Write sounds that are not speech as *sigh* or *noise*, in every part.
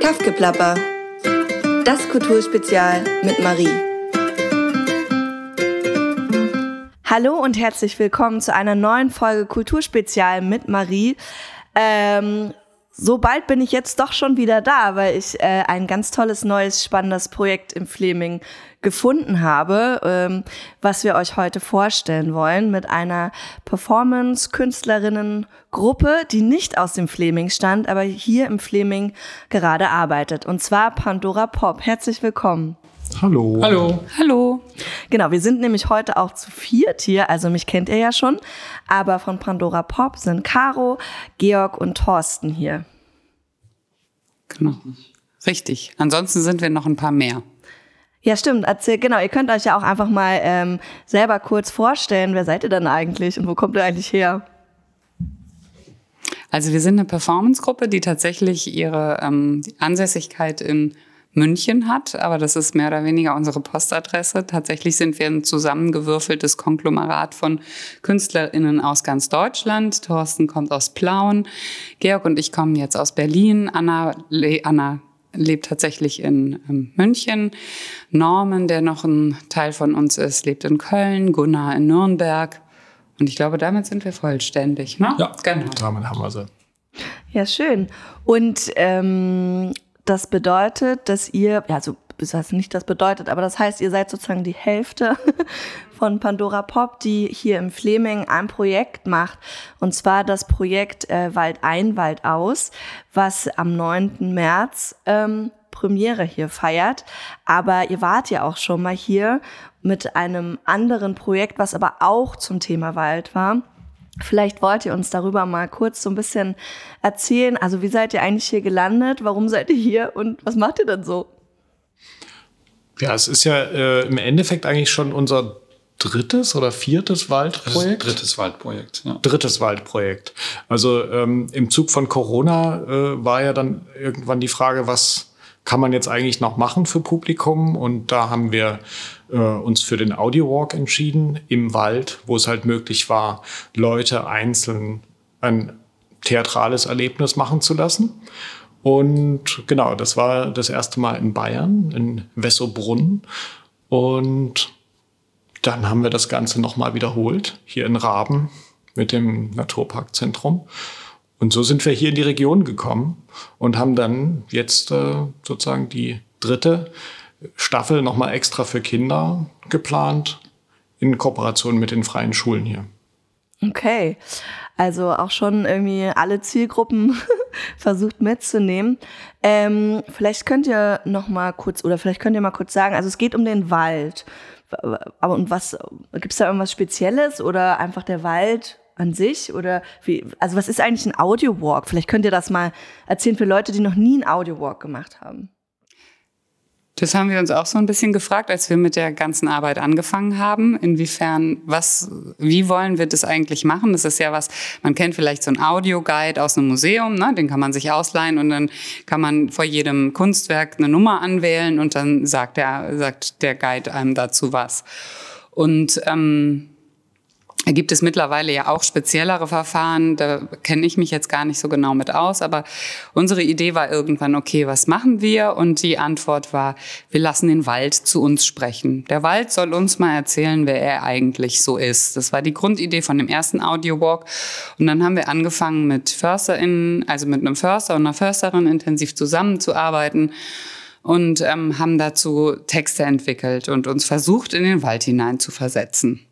Kaffgeplapper. Das Kulturspezial mit Marie. Hallo und herzlich willkommen zu einer neuen Folge Kulturspezial mit Marie. Ähm, so bald bin ich jetzt doch schon wieder da, weil ich äh, ein ganz tolles, neues, spannendes Projekt im Fleming gefunden habe, ähm, was wir euch heute vorstellen wollen mit einer Performance-Künstlerinnen-Gruppe, die nicht aus dem Fleming stammt, aber hier im Fleming gerade arbeitet. Und zwar Pandora Pop. Herzlich willkommen. Hallo. Hallo. Hallo. Genau, wir sind nämlich heute auch zu viert hier, also mich kennt ihr ja schon, aber von Pandora Pop sind Caro, Georg und Thorsten hier. Genau. Richtig. Ansonsten sind wir noch ein paar mehr. Ja, stimmt. Erzähl, genau, ihr könnt euch ja auch einfach mal ähm, selber kurz vorstellen, wer seid ihr denn eigentlich und wo kommt ihr eigentlich her? Also wir sind eine Performance-Gruppe, die tatsächlich ihre ähm, Ansässigkeit in München hat, aber das ist mehr oder weniger unsere Postadresse. Tatsächlich sind wir ein zusammengewürfeltes Konglomerat von KünstlerInnen aus ganz Deutschland. Thorsten kommt aus Plauen, Georg und ich kommen jetzt aus Berlin, Anna, Le Anna lebt tatsächlich in ähm, München, Norman, der noch ein Teil von uns ist, lebt in Köln, Gunnar in Nürnberg. Und ich glaube, damit sind wir vollständig. Ne? Ja, genau. Damit haben wir sie. Ja, schön. Und ähm, das bedeutet, dass ihr, ja, also das heißt nicht, das bedeutet, aber das heißt, ihr seid sozusagen die Hälfte *laughs* von Pandora Pop, die hier im Fleming ein Projekt macht. Und zwar das Projekt äh, Wald ein, Wald aus, was am 9. März ähm, Premiere hier feiert. Aber ihr wart ja auch schon mal hier mit einem anderen Projekt, was aber auch zum Thema Wald war. Vielleicht wollt ihr uns darüber mal kurz so ein bisschen erzählen. Also wie seid ihr eigentlich hier gelandet? Warum seid ihr hier und was macht ihr denn so? Ja, es ist ja äh, im Endeffekt eigentlich schon unser drittes oder viertes Waldprojekt? Drittes Waldprojekt, ja. Drittes Waldprojekt. Also ähm, im Zug von Corona äh, war ja dann irgendwann die Frage, was kann man jetzt eigentlich noch machen für Publikum? Und da haben wir äh, uns für den Audio Walk entschieden im Wald, wo es halt möglich war, Leute einzeln ein theatrales Erlebnis machen zu lassen. Und genau, das war das erste Mal in Bayern, in Wessobrunn. Und dann haben wir das Ganze nochmal wiederholt, hier in Raben mit dem Naturparkzentrum. Und so sind wir hier in die Region gekommen und haben dann jetzt äh, sozusagen die dritte Staffel nochmal extra für Kinder geplant, in Kooperation mit den freien Schulen hier. Okay, also auch schon irgendwie alle Zielgruppen *laughs* versucht mitzunehmen. Ähm, vielleicht könnt ihr noch mal kurz oder vielleicht könnt ihr mal kurz sagen, also es geht um den Wald. Aber und was gibt es da irgendwas Spezielles oder einfach der Wald an sich oder wie? Also was ist eigentlich ein Audio Walk? Vielleicht könnt ihr das mal erzählen für Leute, die noch nie einen Audio Walk gemacht haben. Das haben wir uns auch so ein bisschen gefragt, als wir mit der ganzen Arbeit angefangen haben. Inwiefern, was, wie wollen wir das eigentlich machen? Das ist ja was, man kennt vielleicht so einen Audioguide aus einem Museum, ne? den kann man sich ausleihen und dann kann man vor jedem Kunstwerk eine Nummer anwählen und dann sagt der, sagt der Guide einem dazu was. Und ähm, da gibt es mittlerweile ja auch speziellere Verfahren, da kenne ich mich jetzt gar nicht so genau mit aus, aber unsere Idee war irgendwann, okay, was machen wir? Und die Antwort war, wir lassen den Wald zu uns sprechen. Der Wald soll uns mal erzählen, wer er eigentlich so ist. Das war die Grundidee von dem ersten Audio-Walk. Und dann haben wir angefangen mit FörsterInnen, also mit einem Förster und einer Försterin intensiv zusammenzuarbeiten und ähm, haben dazu Texte entwickelt und uns versucht, in den Wald hinein zu versetzen.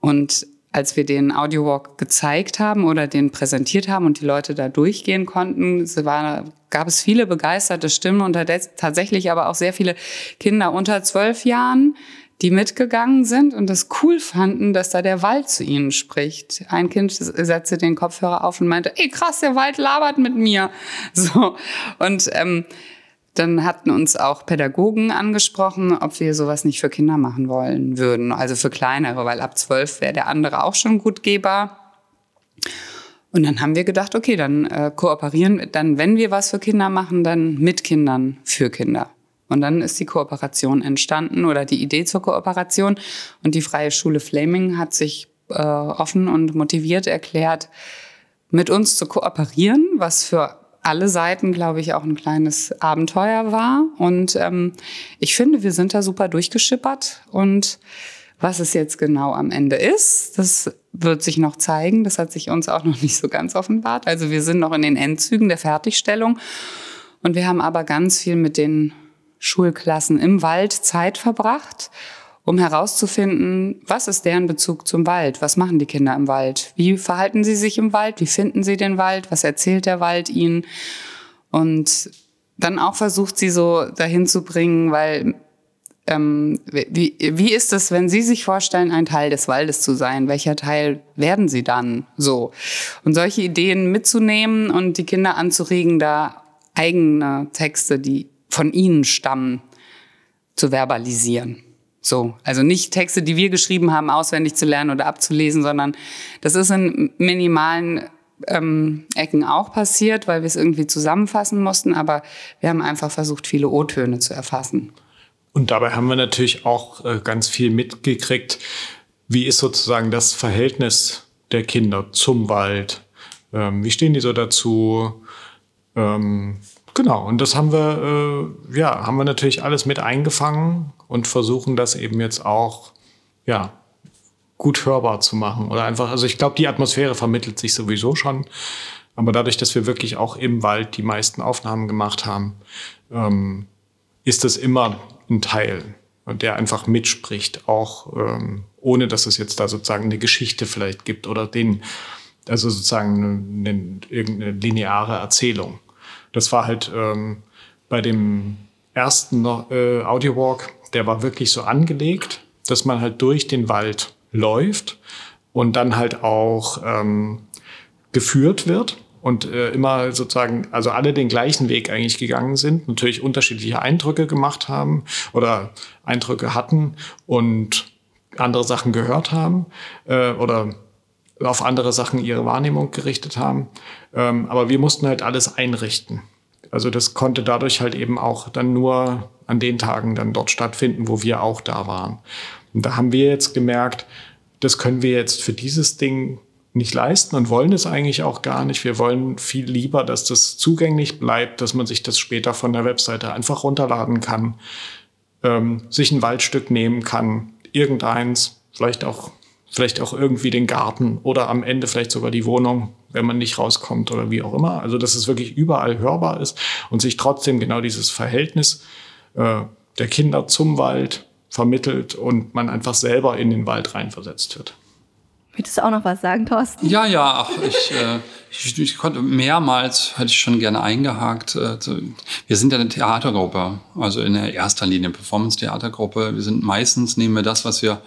Und als wir den Audiowalk gezeigt haben oder den präsentiert haben und die Leute da durchgehen konnten, war, gab es viele begeisterte Stimmen und tatsächlich aber auch sehr viele Kinder unter zwölf Jahren, die mitgegangen sind und das cool fanden, dass da der Wald zu ihnen spricht. Ein Kind setzte den Kopfhörer auf und meinte, ey krass, der Wald labert mit mir. *laughs* So. Und ähm, dann hatten uns auch Pädagogen angesprochen, ob wir sowas nicht für Kinder machen wollen würden, also für kleinere, weil ab zwölf wäre der andere auch schon gut gehbar. Und dann haben wir gedacht, okay, dann äh, kooperieren, dann wenn wir was für Kinder machen, dann mit Kindern für Kinder. Und dann ist die Kooperation entstanden oder die Idee zur Kooperation. Und die Freie Schule Flaming hat sich äh, offen und motiviert erklärt, mit uns zu kooperieren, was für alle Seiten, glaube ich, auch ein kleines Abenteuer war. Und ähm, ich finde, wir sind da super durchgeschippert. Und was es jetzt genau am Ende ist, das wird sich noch zeigen. Das hat sich uns auch noch nicht so ganz offenbart. Also wir sind noch in den Endzügen der Fertigstellung. Und wir haben aber ganz viel mit den Schulklassen im Wald Zeit verbracht um herauszufinden, was ist deren Bezug zum Wald? Was machen die Kinder im Wald? Wie verhalten sie sich im Wald? Wie finden sie den Wald? Was erzählt der Wald ihnen? Und dann auch versucht sie so dahin zu bringen, weil ähm, wie, wie ist es, wenn Sie sich vorstellen, ein Teil des Waldes zu sein? Welcher Teil werden Sie dann so? Und solche Ideen mitzunehmen und die Kinder anzuregen, da eigene Texte, die von ihnen stammen, zu verbalisieren. So, also nicht Texte, die wir geschrieben haben, auswendig zu lernen oder abzulesen, sondern das ist in minimalen ähm, Ecken auch passiert, weil wir es irgendwie zusammenfassen mussten, aber wir haben einfach versucht, viele O-Töne zu erfassen. Und dabei haben wir natürlich auch äh, ganz viel mitgekriegt. Wie ist sozusagen das Verhältnis der Kinder zum Wald? Ähm, wie stehen die so dazu? Ähm, Genau, und das haben wir, äh, ja, haben wir natürlich alles mit eingefangen und versuchen das eben jetzt auch, ja, gut hörbar zu machen. Oder einfach, also ich glaube, die Atmosphäre vermittelt sich sowieso schon. Aber dadurch, dass wir wirklich auch im Wald die meisten Aufnahmen gemacht haben, ähm, ist das immer ein Teil, der einfach mitspricht, auch ähm, ohne dass es jetzt da sozusagen eine Geschichte vielleicht gibt oder den, also sozusagen eine, eine, irgendeine lineare Erzählung. Das war halt ähm, bei dem ersten äh, Audiowalk, der war wirklich so angelegt, dass man halt durch den Wald läuft und dann halt auch ähm, geführt wird und äh, immer sozusagen, also alle den gleichen Weg eigentlich gegangen sind, natürlich unterschiedliche Eindrücke gemacht haben oder Eindrücke hatten und andere Sachen gehört haben äh, oder auf andere Sachen ihre Wahrnehmung gerichtet haben. Ähm, aber wir mussten halt alles einrichten. Also das konnte dadurch halt eben auch dann nur an den Tagen dann dort stattfinden, wo wir auch da waren. Und da haben wir jetzt gemerkt, das können wir jetzt für dieses Ding nicht leisten und wollen es eigentlich auch gar nicht. Wir wollen viel lieber, dass das zugänglich bleibt, dass man sich das später von der Webseite einfach runterladen kann, ähm, sich ein Waldstück nehmen kann, irgendeins, vielleicht auch vielleicht auch irgendwie den Garten oder am Ende vielleicht sogar die Wohnung, wenn man nicht rauskommt oder wie auch immer. Also dass es wirklich überall hörbar ist und sich trotzdem genau dieses Verhältnis äh, der Kinder zum Wald vermittelt und man einfach selber in den Wald reinversetzt wird. Möchtest du auch noch was sagen, Thorsten? Ja, ja, ich, äh, ich, ich, konnte mehrmals, hätte ich schon gerne eingehakt. Äh, wir sind ja eine Theatergruppe, also in der erster Linie Performance-Theatergruppe. Wir sind meistens, nehmen wir das, was wir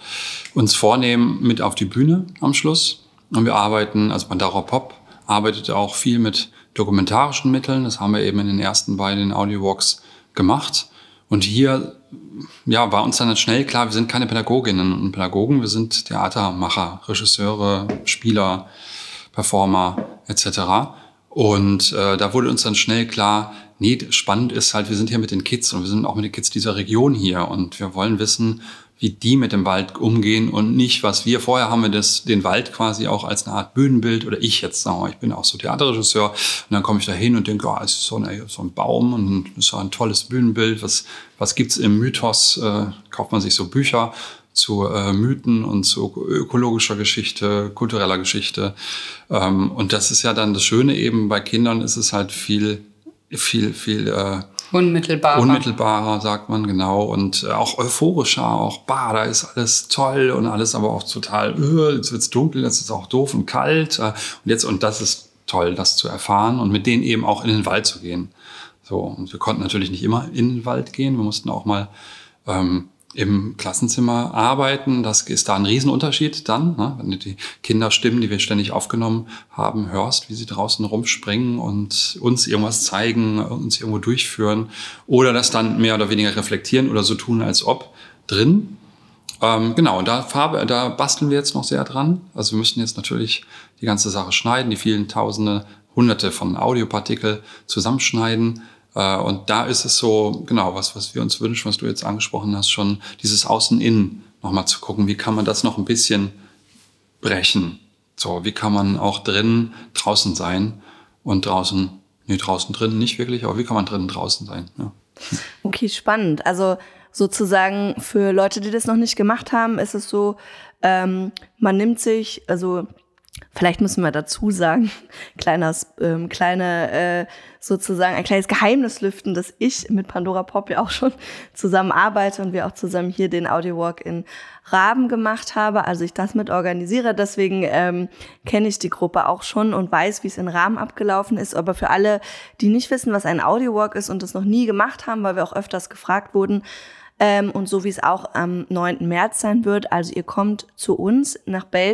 uns vornehmen, mit auf die Bühne am Schluss. Und wir arbeiten, also Bandara Pop arbeitet auch viel mit dokumentarischen Mitteln. Das haben wir eben in den ersten beiden Audio-Walks gemacht. Und hier ja, war uns dann schnell klar, wir sind keine Pädagoginnen und Pädagogen, wir sind Theatermacher, Regisseure, Spieler, Performer etc. Und äh, da wurde uns dann schnell klar, nee, spannend ist halt, wir sind hier mit den Kids und wir sind auch mit den Kids dieser Region hier und wir wollen wissen, wie die mit dem Wald umgehen und nicht, was wir. Vorher haben wir das, den Wald quasi auch als eine Art Bühnenbild oder ich jetzt sagen wir, ich bin auch so Theaterregisseur und dann komme ich da hin und denke, oh, es ist so, eine, so ein Baum und es ist so ein tolles Bühnenbild, was, was gibt's im Mythos, äh, kauft man sich so Bücher zu äh, Mythen und zu ökologischer Geschichte, kultureller Geschichte. Ähm, und das ist ja dann das Schöne eben, bei Kindern ist es halt viel, viel, viel äh, Unmittelbarer. Unmittelbarer, sagt man, genau. Und äh, auch euphorischer, auch, bah, da ist alles toll und alles aber auch total, äh, jetzt wird's dunkel, jetzt ist es auch doof und kalt. Äh, und jetzt, und das ist toll, das zu erfahren und mit denen eben auch in den Wald zu gehen. So, und wir konnten natürlich nicht immer in den Wald gehen. Wir mussten auch mal ähm, im Klassenzimmer arbeiten. Das ist da ein Riesenunterschied dann, ne? wenn du die Kinderstimmen, die wir ständig aufgenommen haben, hörst, wie sie draußen rumspringen und uns irgendwas zeigen, uns irgendwo durchführen oder das dann mehr oder weniger reflektieren oder so tun, als ob drin. Ähm, genau, da, Farbe, da basteln wir jetzt noch sehr dran. Also wir müssen jetzt natürlich die ganze Sache schneiden, die vielen Tausende, Hunderte von Audiopartikel zusammenschneiden und da ist es so, genau, was, was wir uns wünschen, was du jetzt angesprochen hast, schon dieses Außen-Innen nochmal zu gucken, wie kann man das noch ein bisschen brechen? So, wie kann man auch drinnen draußen sein und draußen Nee, draußen drin nicht wirklich, aber wie kann man drinnen draußen sein? Ja. *laughs* Okay, spannend. Also sozusagen für Leute, die das noch nicht gemacht haben, ist es so, ähm, man nimmt sich, also vielleicht müssen wir dazu sagen, *laughs* kleines, ähm, kleine, äh, sozusagen ein kleines Geheimnis lüften, dass ich mit Pandora Pop ja auch schon *laughs* zusammen arbeite und wir auch zusammen hier den Audio Walk in Raben gemacht habe, also ich das mit organisiere. Deswegen ähm, kenne ich die Gruppe auch schon und weiß, wie es in Rahmen abgelaufen ist. Aber für alle, die nicht wissen, was ein Audio Walk ist und das noch nie gemacht haben, weil wir auch öfters gefragt wurden, ähm, und so wie es auch am 9. März sein wird. Also ihr kommt zu uns nach Belzig